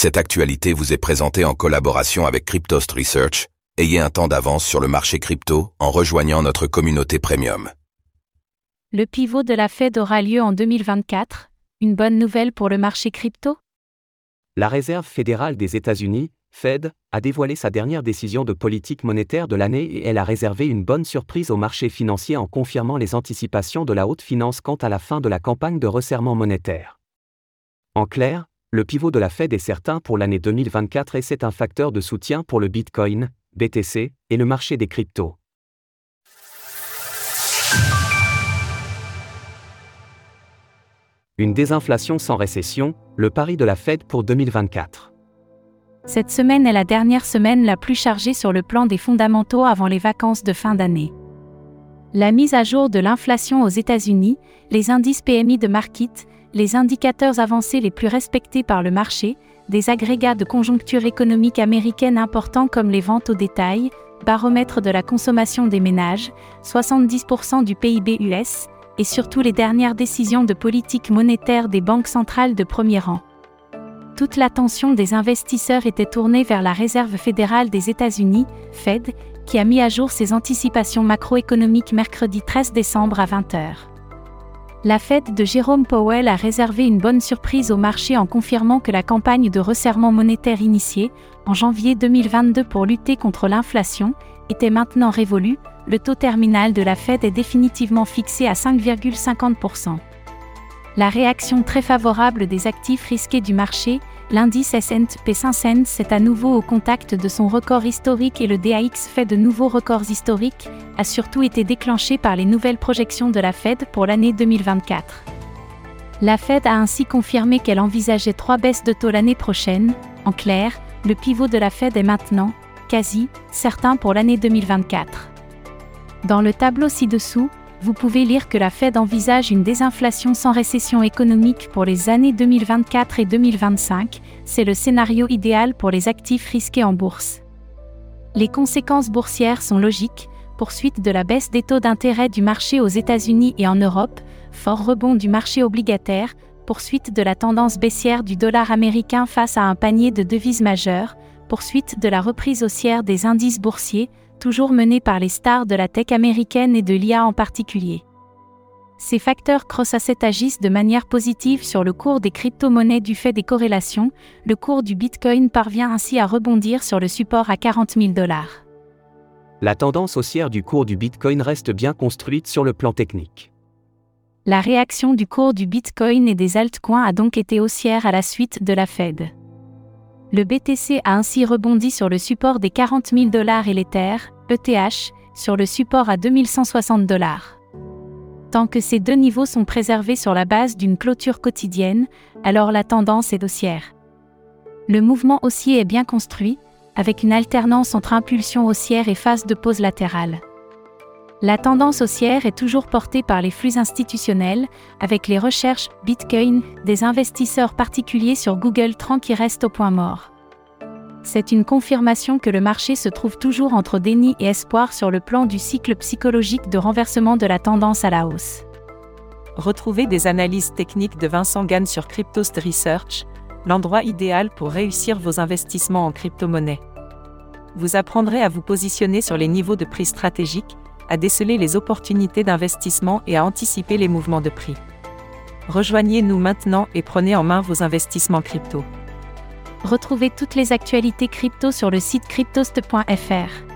Cette actualité vous est présentée en collaboration avec Cryptost Research. Ayez un temps d'avance sur le marché crypto en rejoignant notre communauté premium. Le pivot de la Fed aura lieu en 2024. Une bonne nouvelle pour le marché crypto? La Réserve fédérale des États-Unis, Fed, a dévoilé sa dernière décision de politique monétaire de l'année et elle a réservé une bonne surprise au marché financier en confirmant les anticipations de la haute finance quant à la fin de la campagne de resserrement monétaire. En clair, le pivot de la Fed est certain pour l'année 2024 et c'est un facteur de soutien pour le Bitcoin, BTC, et le marché des cryptos. Une désinflation sans récession, le pari de la Fed pour 2024. Cette semaine est la dernière semaine la plus chargée sur le plan des fondamentaux avant les vacances de fin d'année. La mise à jour de l'inflation aux États-Unis, les indices PMI de Market, les indicateurs avancés les plus respectés par le marché, des agrégats de conjoncture économique américaine importants comme les ventes au détail, baromètre de la consommation des ménages, 70% du PIB US, et surtout les dernières décisions de politique monétaire des banques centrales de premier rang. Toute l'attention des investisseurs était tournée vers la Réserve fédérale des États-Unis, Fed, qui a mis à jour ses anticipations macroéconomiques mercredi 13 décembre à 20h. La Fed de Jérôme Powell a réservé une bonne surprise au marché en confirmant que la campagne de resserrement monétaire initiée, en janvier 2022 pour lutter contre l'inflation, était maintenant révolue, le taux terminal de la Fed est définitivement fixé à 5,50%. La réaction très favorable des actifs risqués du marché, l'indice S&P 500 est à nouveau au contact de son record historique et le DAX fait de nouveaux records historiques, a surtout été déclenché par les nouvelles projections de la Fed pour l'année 2024. La Fed a ainsi confirmé qu'elle envisageait trois baisses de taux l'année prochaine. En clair, le pivot de la Fed est maintenant, quasi, certain pour l'année 2024. Dans le tableau ci-dessous, vous pouvez lire que la Fed envisage une désinflation sans récession économique pour les années 2024 et 2025, c'est le scénario idéal pour les actifs risqués en bourse. Les conséquences boursières sont logiques, poursuite de la baisse des taux d'intérêt du marché aux États-Unis et en Europe, fort rebond du marché obligataire, poursuite de la tendance baissière du dollar américain face à un panier de devises majeures, poursuite de la reprise haussière des indices boursiers, toujours menée par les stars de la tech américaine et de l'IA en particulier. Ces facteurs cross-asset agissent de manière positive sur le cours des crypto-monnaies du fait des corrélations, le cours du Bitcoin parvient ainsi à rebondir sur le support à 40 000 dollars. La tendance haussière du cours du Bitcoin reste bien construite sur le plan technique. La réaction du cours du Bitcoin et des altcoins a donc été haussière à la suite de la Fed. Le BTC a ainsi rebondi sur le support des 40 000 dollars et l'Ether, ETH, sur le support à 2160 dollars. Tant que ces deux niveaux sont préservés sur la base d'une clôture quotidienne, alors la tendance est haussière. Le mouvement haussier est bien construit, avec une alternance entre impulsion haussière et phase de pause latérale. La tendance haussière est toujours portée par les flux institutionnels, avec les recherches Bitcoin des investisseurs particuliers sur Google Trend qui restent au point mort. C'est une confirmation que le marché se trouve toujours entre déni et espoir sur le plan du cycle psychologique de renversement de la tendance à la hausse. Retrouvez des analyses techniques de Vincent Gann sur Cryptost Research, l'endroit idéal pour réussir vos investissements en crypto-monnaie. Vous apprendrez à vous positionner sur les niveaux de prix stratégiques, à déceler les opportunités d'investissement et à anticiper les mouvements de prix. Rejoignez-nous maintenant et prenez en main vos investissements crypto. Retrouvez toutes les actualités crypto sur le site cryptost.fr.